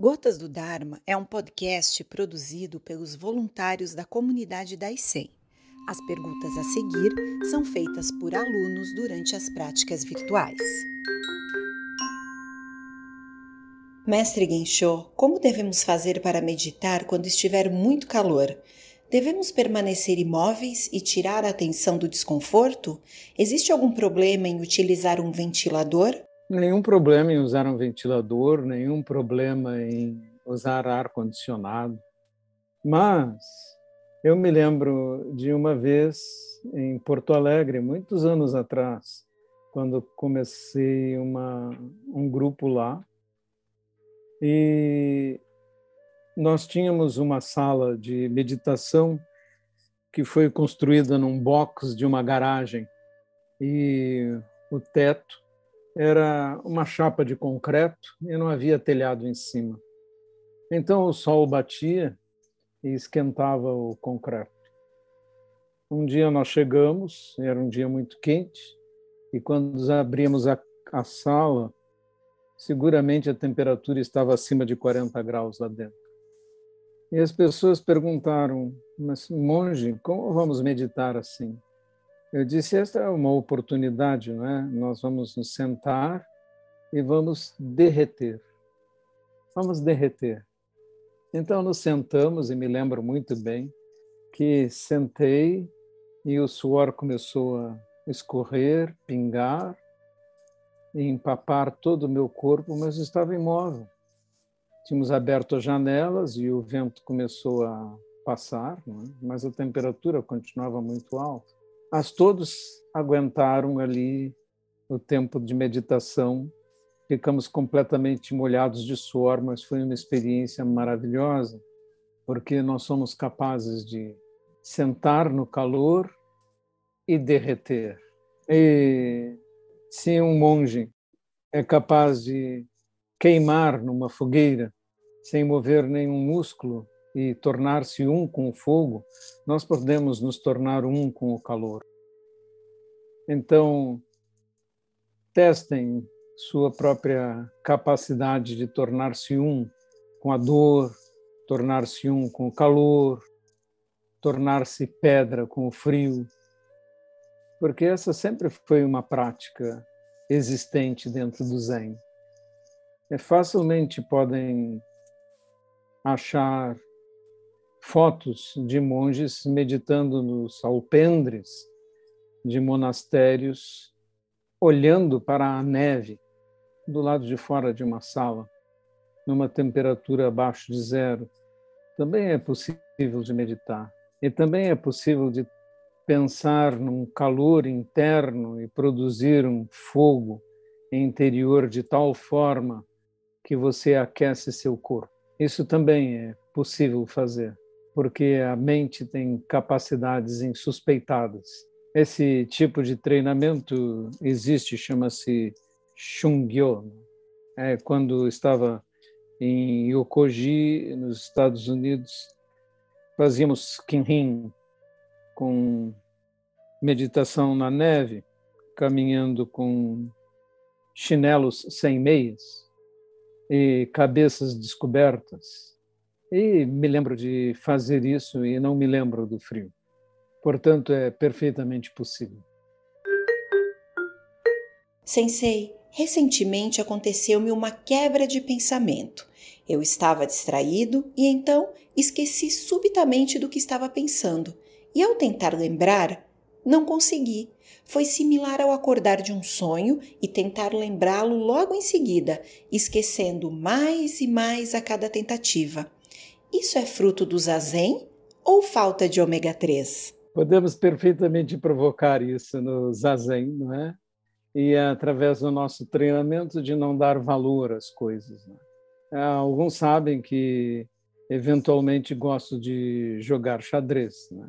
Gotas do Dharma é um podcast produzido pelos voluntários da comunidade da ICEM. As perguntas a seguir são feitas por alunos durante as práticas virtuais. Mestre Gensho, como devemos fazer para meditar quando estiver muito calor? Devemos permanecer imóveis e tirar a atenção do desconforto? Existe algum problema em utilizar um ventilador? Nenhum problema em usar um ventilador, nenhum problema em usar ar-condicionado. Mas eu me lembro de uma vez em Porto Alegre, muitos anos atrás, quando comecei uma, um grupo lá, e nós tínhamos uma sala de meditação que foi construída num box de uma garagem, e o teto era uma chapa de concreto e não havia telhado em cima. Então o sol batia e esquentava o concreto. Um dia nós chegamos, era um dia muito quente, e quando abrimos a, a sala, seguramente a temperatura estava acima de 40 graus lá dentro. E as pessoas perguntaram, mas monge, como vamos meditar assim? Eu disse: esta é uma oportunidade, não é? Nós vamos nos sentar e vamos derreter. Vamos derreter. Então nos sentamos e me lembro muito bem que sentei e o suor começou a escorrer, pingar e empapar todo o meu corpo, mas estava imóvel. Tínhamos aberto as janelas e o vento começou a passar, é? mas a temperatura continuava muito alta. Mas todos aguentaram ali o tempo de meditação. Ficamos completamente molhados de suor, mas foi uma experiência maravilhosa, porque nós somos capazes de sentar no calor e derreter. E se um monge é capaz de queimar numa fogueira sem mover nenhum músculo, e tornar-se um com o fogo, nós podemos nos tornar um com o calor. Então, testem sua própria capacidade de tornar-se um com a dor, tornar-se um com o calor, tornar-se pedra com o frio, porque essa sempre foi uma prática existente dentro do Zen. É facilmente podem achar fotos de monges meditando nos alpendres de monastérios, olhando para a neve do lado de fora de uma sala, numa temperatura abaixo de zero. Também é possível de meditar. E também é possível de pensar num calor interno e produzir um fogo interior de tal forma que você aquece seu corpo. Isso também é possível fazer porque a mente tem capacidades insuspeitadas. Esse tipo de treinamento existe, chama-se Shungyo. É, quando estava em Yokoji, nos Estados Unidos, fazíamos Kinhin, com meditação na neve, caminhando com chinelos sem meias e cabeças descobertas e me lembro de fazer isso e não me lembro do frio. Portanto, é perfeitamente possível. Sensei, recentemente aconteceu-me uma quebra de pensamento. Eu estava distraído e então esqueci subitamente do que estava pensando. E ao tentar lembrar, não consegui. Foi similar ao acordar de um sonho e tentar lembrá-lo logo em seguida, esquecendo mais e mais a cada tentativa. Isso é fruto do zazen ou falta de ômega 3? Podemos perfeitamente provocar isso no zazen, não é? E é através do nosso treinamento de não dar valor às coisas. Né? Alguns sabem que eventualmente gosto de jogar xadrez. Né?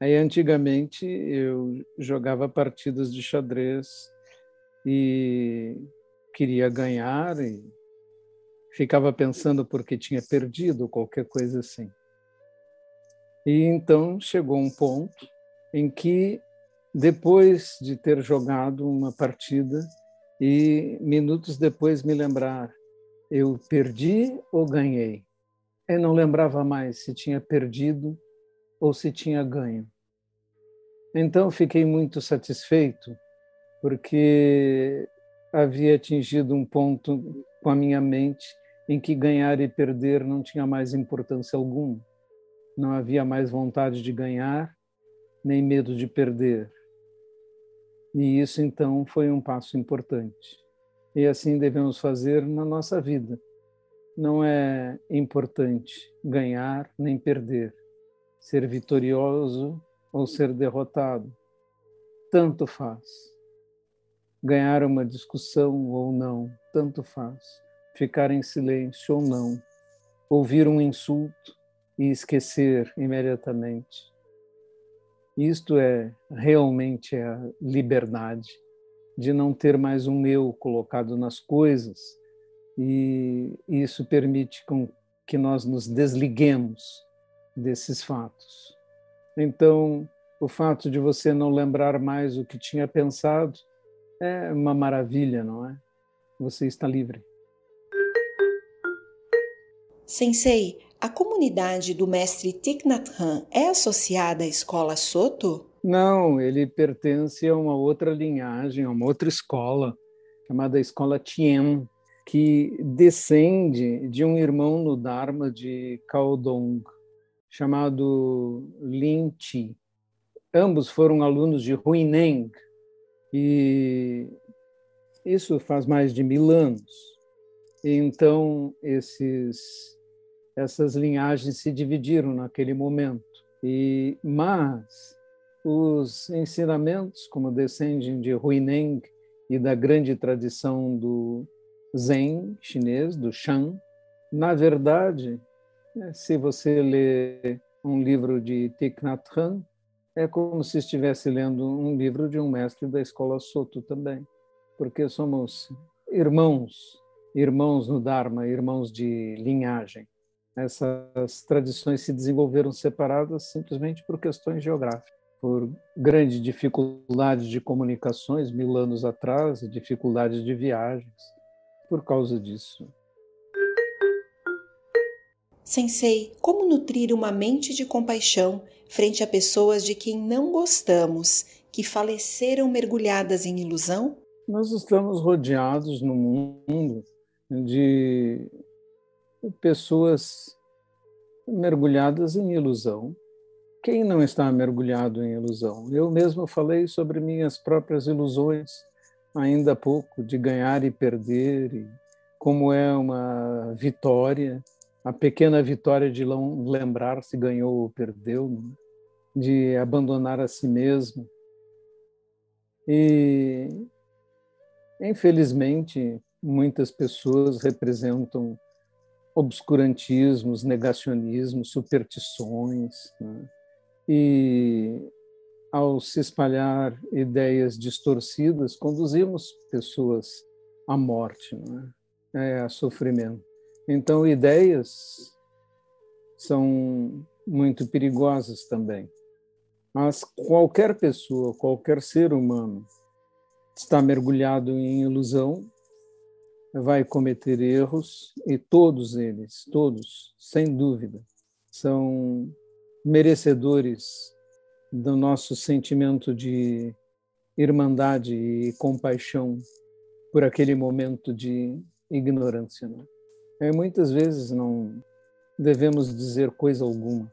Aí antigamente eu jogava partidas de xadrez e queria ganhar e ficava pensando porque tinha perdido, qualquer coisa assim. E então chegou um ponto em que, depois de ter jogado uma partida, e minutos depois me lembrar, Eu perdi ou ganhei? Eu não lembrava mais se tinha perdido ou se tinha ganho. Então fiquei muito satisfeito, porque havia atingido um ponto com a minha mente em que ganhar e perder não tinha mais importância alguma. Não havia mais vontade de ganhar, nem medo de perder. E isso então foi um passo importante. E assim devemos fazer na nossa vida. Não é importante ganhar nem perder, ser vitorioso ou ser derrotado. Tanto faz. Ganhar uma discussão ou não, tanto faz. Ficar em silêncio ou não. Ouvir um insulto e esquecer imediatamente. Isto é realmente a liberdade de não ter mais um eu colocado nas coisas e isso permite que nós nos desliguemos desses fatos. Então, o fato de você não lembrar mais o que tinha pensado é uma maravilha, não é? Você está livre. Sensei, a comunidade do mestre Thich Nhat Hanh é associada à escola Soto? Não, ele pertence a uma outra linhagem, a uma outra escola, chamada Escola Tien, que descende de um irmão no Dharma de Kaodong, chamado Lin Chi. Ambos foram alunos de Huineng, e isso faz mais de mil anos. Então, esses essas linhagens se dividiram naquele momento. E mas os ensinamentos, como descendem de Huineng e da grande tradição do Zen chinês, do Shan, na verdade, né, se você lê um livro de Thich Nhat Hanh, é como se estivesse lendo um livro de um mestre da escola Soto também, porque somos irmãos, irmãos no Dharma, irmãos de linhagem essas tradições se desenvolveram separadas simplesmente por questões geográficas, por grande dificuldade de comunicações mil anos atrás, dificuldades de viagens, por causa disso. Sensei, como nutrir uma mente de compaixão frente a pessoas de quem não gostamos, que faleceram mergulhadas em ilusão? Nós estamos rodeados no mundo de pessoas mergulhadas em ilusão. Quem não está mergulhado em ilusão? Eu mesmo falei sobre minhas próprias ilusões ainda há pouco, de ganhar e perder, e como é uma vitória, a pequena vitória de lembrar se ganhou ou perdeu, né? de abandonar a si mesmo. E, infelizmente, muitas pessoas representam obscurantismos, negacionismos, superstições. Né? E ao se espalhar ideias distorcidas, conduzimos pessoas à morte, é? a sofrimento. Então, ideias são muito perigosas também. Mas qualquer pessoa, qualquer ser humano está mergulhado em ilusão vai cometer erros e todos eles, todos, sem dúvida, são merecedores do nosso sentimento de irmandade e compaixão por aquele momento de ignorância. Né? É, muitas vezes não devemos dizer coisa alguma,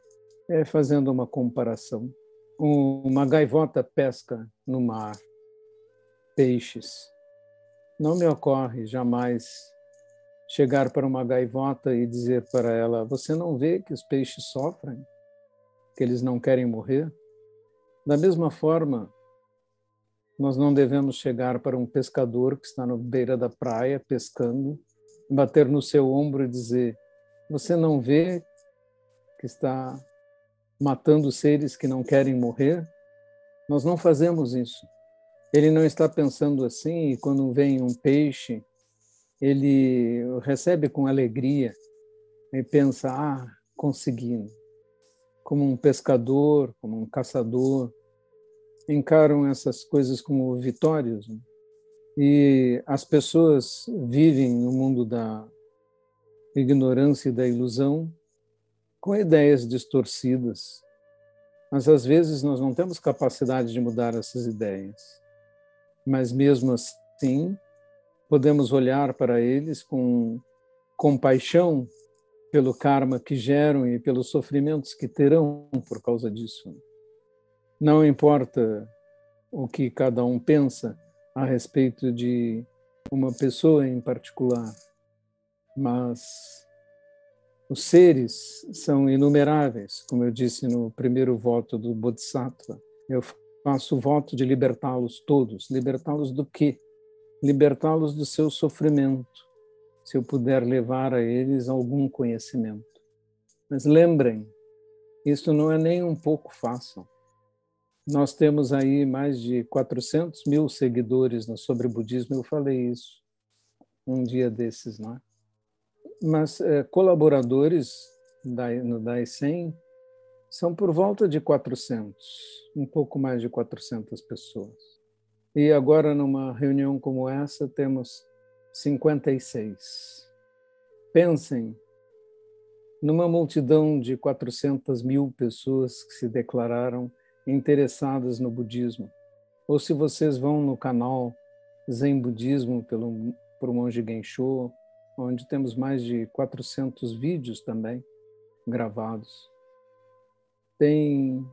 é fazendo uma comparação. Uma gaivota pesca no mar peixes não me ocorre jamais chegar para uma gaivota e dizer para ela: Você não vê que os peixes sofrem? Que eles não querem morrer? Da mesma forma, nós não devemos chegar para um pescador que está na beira da praia pescando, bater no seu ombro e dizer: Você não vê que está matando seres que não querem morrer? Nós não fazemos isso. Ele não está pensando assim, e quando vem um peixe, ele recebe com alegria e pensa: ah, consegui. Como um pescador, como um caçador, encaram essas coisas como vitórias. Né? E as pessoas vivem no mundo da ignorância e da ilusão com ideias distorcidas. Mas às vezes nós não temos capacidade de mudar essas ideias. Mas mesmo assim, podemos olhar para eles com compaixão pelo karma que geram e pelos sofrimentos que terão por causa disso. Não importa o que cada um pensa a respeito de uma pessoa em particular, mas os seres são inumeráveis, como eu disse no primeiro voto do Bodhisattva. Eu faço voto de libertá-los todos. Libertá-los do quê? Libertá-los do seu sofrimento, se eu puder levar a eles algum conhecimento. Mas lembrem, isso não é nem um pouco fácil. Nós temos aí mais de 400 mil seguidores no sobre budismo, eu falei isso um dia desses, não é? Mas é, colaboradores da, no DAI 100 são por volta de 400, um pouco mais de 400 pessoas. E agora, numa reunião como essa, temos 56. Pensem numa multidão de 400 mil pessoas que se declararam interessadas no budismo. Ou se vocês vão no canal Zen Budismo pelo, por Monge Gensho, onde temos mais de 400 vídeos também gravados. Tem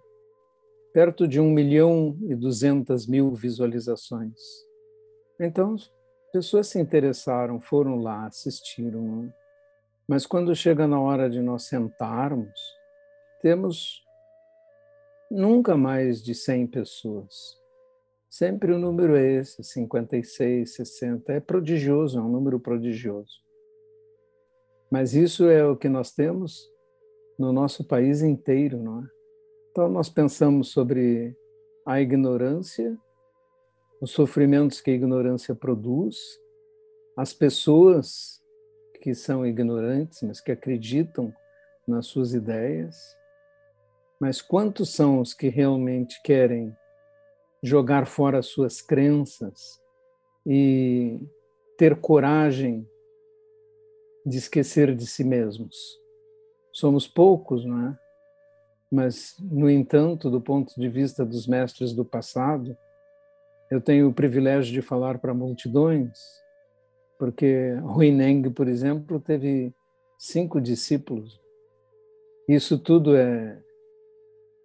perto de 1 milhão e 200 mil visualizações. Então, pessoas se interessaram, foram lá, assistiram. Mas quando chega na hora de nós sentarmos, temos nunca mais de 100 pessoas. Sempre o número é esse, 56, 60. É prodigioso, é um número prodigioso. Mas isso é o que nós temos no nosso país inteiro, não é? Então nós pensamos sobre a ignorância, os sofrimentos que a ignorância produz, as pessoas que são ignorantes, mas que acreditam nas suas ideias, mas quantos são os que realmente querem jogar fora suas crenças e ter coragem de esquecer de si mesmos? Somos poucos, não é? Mas, no entanto, do ponto de vista dos mestres do passado, eu tenho o privilégio de falar para multidões, porque Huineng, por exemplo, teve cinco discípulos. Isso tudo é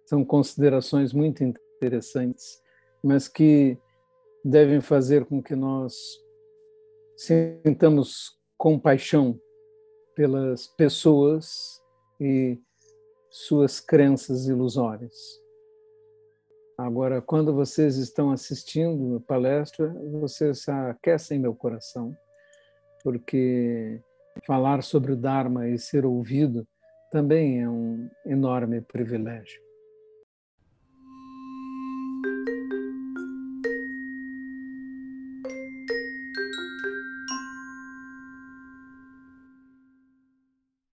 são considerações muito interessantes, mas que devem fazer com que nós sintamos compaixão pelas pessoas e suas crenças ilusórias. Agora, quando vocês estão assistindo a palestra, vocês aquecem meu coração, porque falar sobre o Dharma e ser ouvido também é um enorme privilégio.